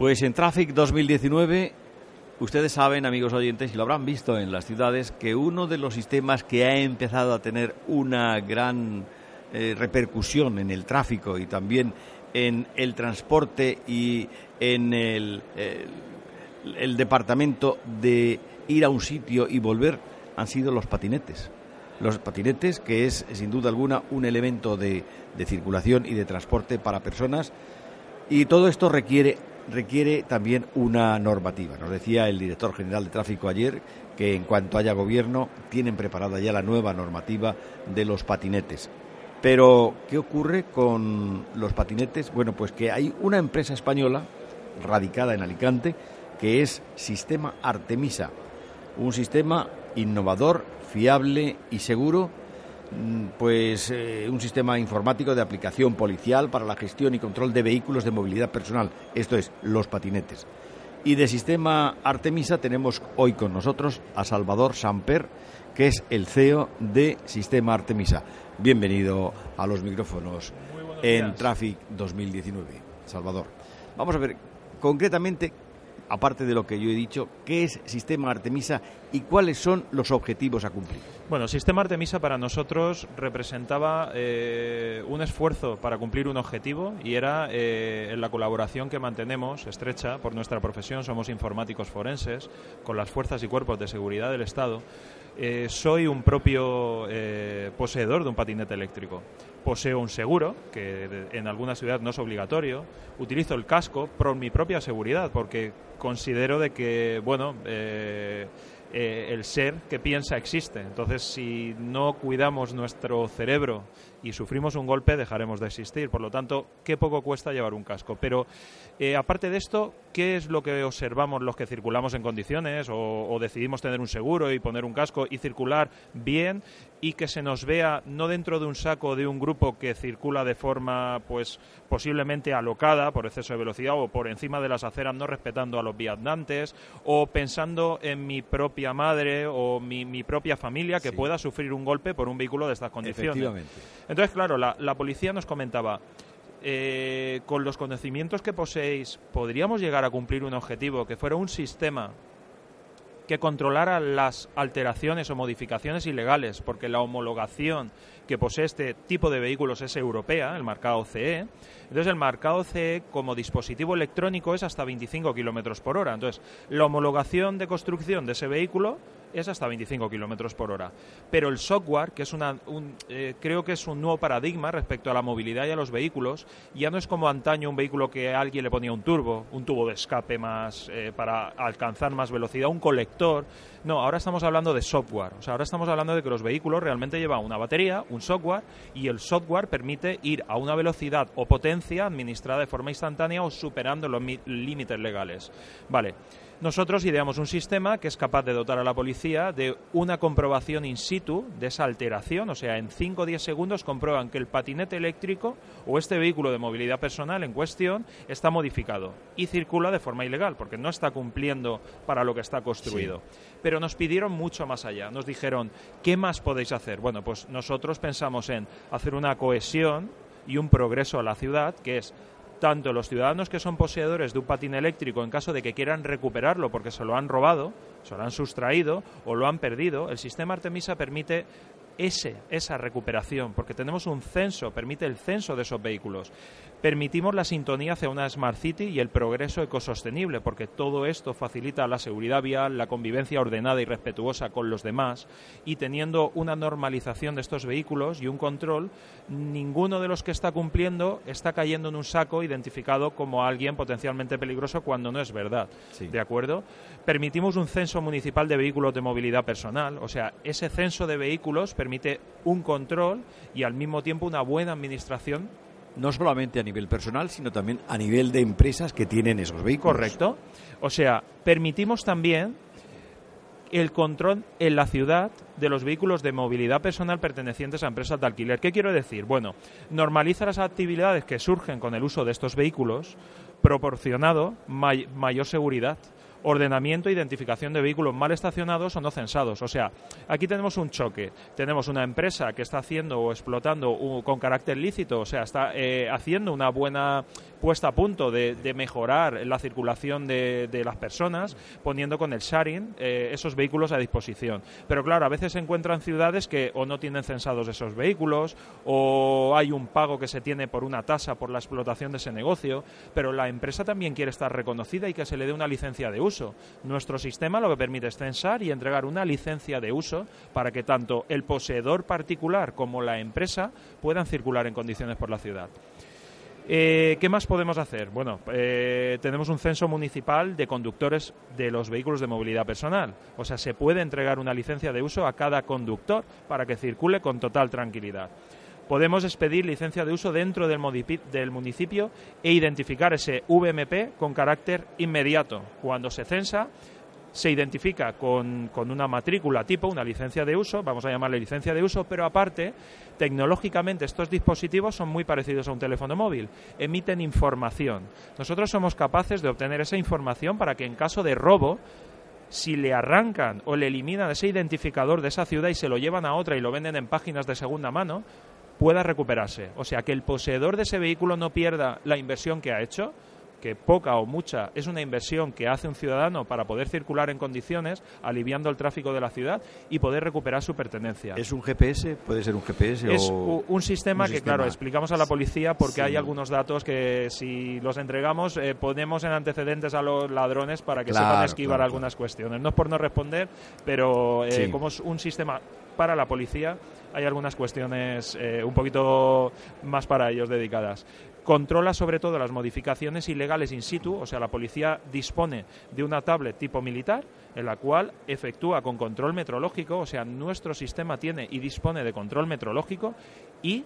Pues en Traffic 2019, ustedes saben, amigos oyentes, y lo habrán visto en las ciudades, que uno de los sistemas que ha empezado a tener una gran eh, repercusión en el tráfico y también en el transporte y en el, departamento de ir a un sitio y volver han sido los patinetes. Los patinetes, que es sin duda alguna un elemento de circulación y de transporte para personas, y todo esto requiere requiere también una normativa. Nos decía el director general de tráfico ayer que en cuanto haya gobierno tienen preparada ya la nueva normativa de los patinetes. Pero, ¿qué ocurre con los patinetes? Bueno, pues que hay una empresa española radicada en Alicante que es Sistema Artemisa, un sistema innovador, fiable y seguro pues eh, un sistema informático de aplicación policial para la gestión y control de vehículos de movilidad personal, esto es, los patinetes. Y de sistema Artemisa tenemos hoy con nosotros a Salvador Samper, que es el CEO de Sistema Artemisa. Bienvenido a los micrófonos en Traffic 2019. Salvador, vamos a ver concretamente aparte de lo que yo he dicho, qué es Sistema Artemisa y cuáles son los objetivos a cumplir. Bueno, Sistema Artemisa para nosotros representaba eh, un esfuerzo para cumplir un objetivo y era eh, en la colaboración que mantenemos estrecha por nuestra profesión, somos informáticos forenses, con las fuerzas y cuerpos de seguridad del Estado. Eh, soy un propio poseedor de un patinete eléctrico poseo un seguro, que en alguna ciudad no es obligatorio, utilizo el casco por mi propia seguridad, porque considero de que, bueno, eh, eh, el ser que piensa existe. Entonces, si no cuidamos nuestro cerebro y sufrimos un golpe, dejaremos de existir. Por lo tanto, qué poco cuesta llevar un casco. Pero, eh, aparte de esto, ¿qué es lo que observamos los que circulamos en condiciones o, decidimos tener un seguro y poner un casco y circular bien y que se nos vea no dentro de un saco de un grupo que circula de forma pues posiblemente alocada por exceso de velocidad o por encima de las aceras no respetando a los viandantes o pensando en mi propia madre o mi, propia familia que pueda sufrir un golpe por un vehículo de estas condiciones. Entonces, claro, la, policía nos comentaba, eh, con los conocimientos que poseéis, ¿podríamos llegar a cumplir un objetivo que fuera un sistema que controlara las alteraciones o modificaciones ilegales, porque la homologación que posee este tipo de vehículos es europea, el marcado CE. Entonces, el marcado CE como dispositivo electrónico es hasta 25 kilómetros por hora. Entonces, la homologación de construcción de ese vehículo es hasta 25 kilómetros por hora. Pero el software, que es una, un, eh, creo que es un nuevo paradigma respecto a la movilidad y a los vehículos, ya no es como antaño un vehículo que alguien le ponía un turbo, un tubo de escape más eh, para alcanzar más velocidad, un colector. No, ahora estamos hablando de software. O sea, ahora estamos hablando de que los vehículos realmente llevan una batería, un software, y el software permite ir a una velocidad o potencia administrada de forma instantánea o superando los límites legales. Vale. Nosotros ideamos un sistema que es capaz de dotar a la policía de una comprobación in situ de esa alteración, o sea, en 5 o 10 segundos comprueban que el patinete eléctrico o este vehículo de movilidad personal en cuestión está modificado y circula de forma ilegal, porque no está cumpliendo para lo que está construido. Pero nos pidieron mucho más allá, nos dijeron, ¿qué más podéis hacer? Bueno, pues nosotros pensamos en hacer una cohesión y un progreso a la ciudad, que es tanto los ciudadanos que son poseedores de un patín eléctrico en caso de que quieran recuperarlo porque se lo han robado, se lo han sustraído o lo han perdido, el sistema Artemisa permite esa recuperación, porque tenemos un censo, permite el censo de esos vehículos. Permitimos la sintonía hacia una Smart City y el progreso ecosostenible, porque todo esto facilita la seguridad vial, la convivencia ordenada y respetuosa con los demás, y teniendo una normalización de estos vehículos y un control, ninguno de los que está cumpliendo está cayendo en un saco identificado como alguien potencialmente peligroso cuando no es verdad. ¿De acuerdo? Permitimos un censo municipal de vehículos de movilidad personal, o sea, ese censo de vehículos permite un control y al mismo tiempo una buena administración no solamente a nivel personal, sino también a nivel de empresas que tienen esos vehículos. Correcto. O sea, permitimos también el control en la ciudad de los vehículos de movilidad personal pertenecientes a empresas de alquiler. ¿Qué quiero decir? Bueno, normaliza las actividades que surgen con el uso de estos vehículos, proporcionado mayor seguridad ordenamiento e identificación de vehículos mal estacionados o no censados. O sea, aquí tenemos un choque. Tenemos una empresa que está haciendo o explotando con carácter lícito, o sea, está eh, haciendo una buena puesta a punto de, mejorar la circulación de, las personas, poniendo con el sharing eh, esos vehículos a disposición. Pero claro, a veces se encuentran ciudades que o no tienen censados esos vehículos, o hay un pago que se tiene por una tasa por la explotación de ese negocio, pero la empresa también quiere estar reconocida y que se le dé una licencia de uso. Nuestro sistema lo que permite es censar y entregar una licencia de uso para que tanto el poseedor particular como la empresa puedan circular en condiciones por la ciudad. Eh, ¿Qué más podemos hacer? Bueno, eh, tenemos un censo municipal de conductores de los vehículos de movilidad personal. O sea, se puede entregar una licencia de uso a cada conductor para que circule con total tranquilidad. Podemos expedir licencia de uso dentro del municipio e identificar ese VMP con carácter inmediato. Cuando se censa, se identifica con, una matrícula tipo, una licencia de uso, vamos a llamarle licencia de uso, pero aparte, tecnológicamente estos dispositivos son muy parecidos a un teléfono móvil, emiten información. Nosotros somos capaces de obtener esa información para que en caso de robo, si le arrancan o le eliminan ese identificador de esa ciudad y se lo llevan a otra y lo venden en páginas de segunda mano, pueda recuperarse. O sea, que el poseedor de ese vehículo no pierda la inversión que ha hecho, que poca o mucha es una inversión que hace un ciudadano para poder circular en condiciones, aliviando el tráfico de la ciudad y poder recuperar su pertenencia. ¿Es un GPS? ¿Puede ser un GPS? Es un sistema que, claro, explicamos a la policía porque hay algunos datos que si los entregamos eh, ponemos en antecedentes a los ladrones para que sepan esquivar algunas cuestiones. No es por no responder, pero eh, como es un sistema para la policía, hay algunas cuestiones eh, un poquito más para ellos dedicadas. Controla sobre todo las modificaciones ilegales in situ, o sea, la policía dispone de una tablet tipo militar en la cual efectúa con control metrológico, o sea, nuestro sistema tiene y dispone de control metrológico y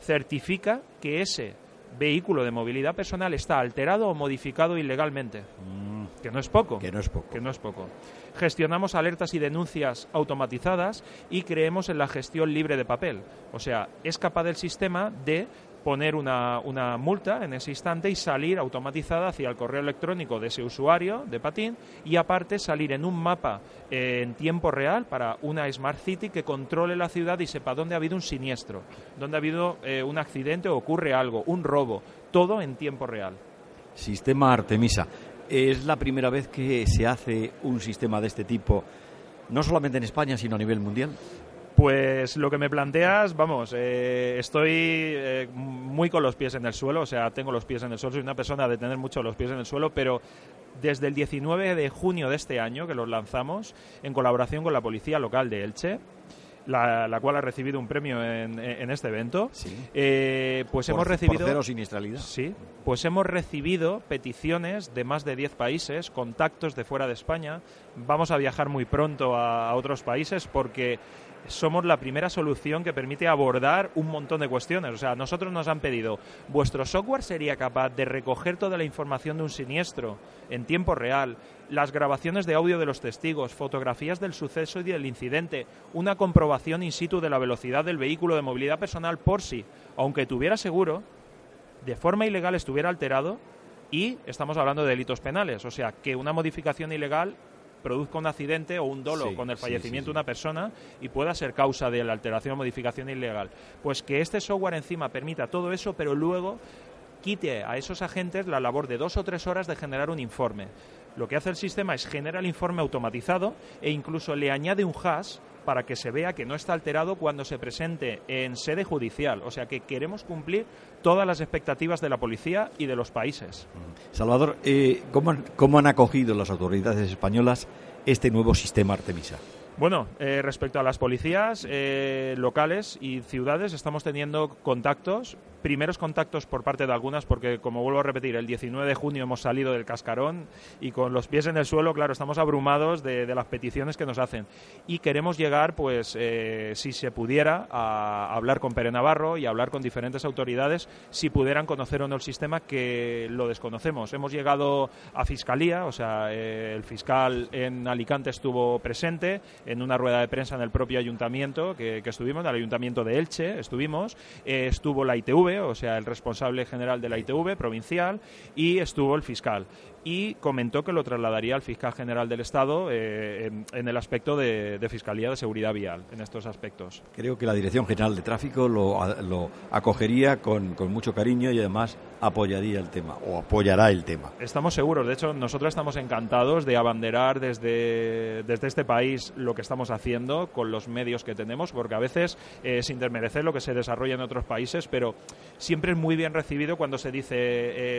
certifica que ese vehículo de movilidad personal está alterado o modificado ilegalmente. Mm. Que no es poco. Que no es poco. Que no es poco. Gestionamos alertas y denuncias automatizadas y creemos en la gestión libre de papel. O sea, es capaz del sistema de poner una, una, multa en ese instante y salir automatizada hacia el correo electrónico de ese usuario de patín y aparte salir en un mapa eh, en tiempo real para una Smart City que controle la ciudad y sepa dónde ha habido un siniestro, dónde ha habido eh, un accidente o ocurre algo, un robo, todo en tiempo real. Sistema Artemisa. Es la primera vez que se hace un sistema de este tipo, no solamente en España, sino a nivel mundial. Pues lo que me planteas, vamos, eh, estoy eh, muy con los pies en el suelo, o sea, tengo los pies en el suelo, soy una persona de tener mucho los pies en el suelo, pero desde el 19 de junio de este año que los lanzamos, en colaboración con la Policía Local de Elche, la, cual ha recibido un premio en, este evento. Eh, pues hemos recibido. Por siniestralidad. Sí. Pues hemos recibido peticiones de más de 10 países, contactos de fuera de España. Vamos a viajar muy pronto a otros países porque somos la primera solución que permite abordar un montón de cuestiones. O sea, nosotros nos han pedido, ¿vuestro software sería capaz de recoger toda la información de un siniestro en tiempo real, las grabaciones de audio de los testigos, fotografías del suceso y del incidente, una comprobación in situ de la velocidad del vehículo de movilidad personal por si, aunque tuviera seguro, de forma ilegal estuviera alterado y estamos hablando de delitos penales. O sea, que una modificación ilegal produzca un accidente o un dolo con el fallecimiento de una persona y pueda ser causa de la alteración o modificación ilegal. Pues que este software encima permita todo eso, pero luego quite a esos agentes la labor de dos o tres horas de generar un informe. Lo que hace el sistema es generar el informe automatizado e incluso le añade un hash para que se vea que no está alterado cuando se presente en sede judicial. O sea que queremos cumplir todas las expectativas de la policía y de los países. Salvador, eh, ¿cómo, han acogido las autoridades españolas este nuevo sistema Artemisa? Bueno, eh, respecto a las policías eh, locales y ciudades, estamos teniendo contactos primeros contactos por parte de algunas, porque como vuelvo a repetir, el 19 de junio hemos salido del cascarón y con los pies en el suelo, claro, estamos abrumados de, las peticiones que nos hacen. Y queremos llegar, pues, eh, si se pudiera, a hablar con Pere Navarro y hablar con diferentes autoridades, si pudieran conocer o no el sistema, que lo desconocemos. Hemos llegado a Fiscalía, o sea, eh, el fiscal en Alicante estuvo presente en una rueda de prensa en el propio ayuntamiento que, estuvimos, en el ayuntamiento de Elche estuvimos, eh, estuvo la ITV, o sea, el responsable general de la ITV provincial, y estuvo el fiscal y comentó que lo trasladaría al fiscal general del Estado eh, en, el aspecto de, Fiscalía de Seguridad Vial, en estos aspectos. Creo que la Dirección General de Tráfico lo, acogería con, mucho cariño y además apoyaría el tema o apoyará el tema. Estamos seguros, de hecho nosotros estamos encantados de abanderar desde, desde este país lo que estamos haciendo con los medios que tenemos, porque a veces eh, sin desmerecer lo que se desarrolla en otros países, pero siempre es muy bien recibido cuando se dice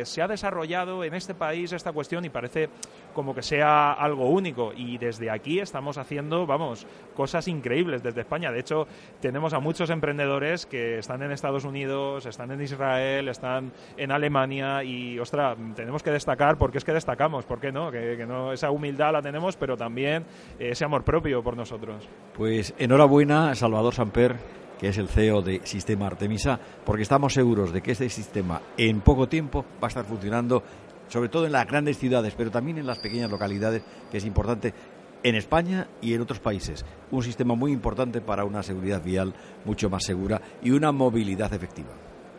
eh, se ha desarrollado en este país esta cuestión y parece como que sea algo único. Y desde aquí estamos haciendo, vamos, cosas increíbles desde España. De hecho, tenemos a muchos emprendedores que están en Estados Unidos, están en Israel, están en Alemania y, ostras, tenemos que destacar porque es que destacamos, ¿por qué no? Que, no esa humildad la tenemos, pero también ese amor propio por nosotros. Pues enhorabuena, Salvador Samper que es el CEO de Sistema Artemisa, porque estamos seguros de que este sistema en poco tiempo va a estar funcionando sobre todo en las grandes ciudades, pero también en las pequeñas localidades, que es importante en España y en otros países. Un sistema muy importante para una seguridad vial mucho más segura y una movilidad efectiva.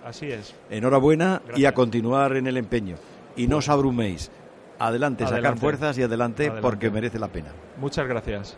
Así es. Enhorabuena y a continuar en el empeño. Y no os abruméis. Adelante, sacar fuerzas y adelante, porque merece la pena. Muchas gracias.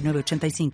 85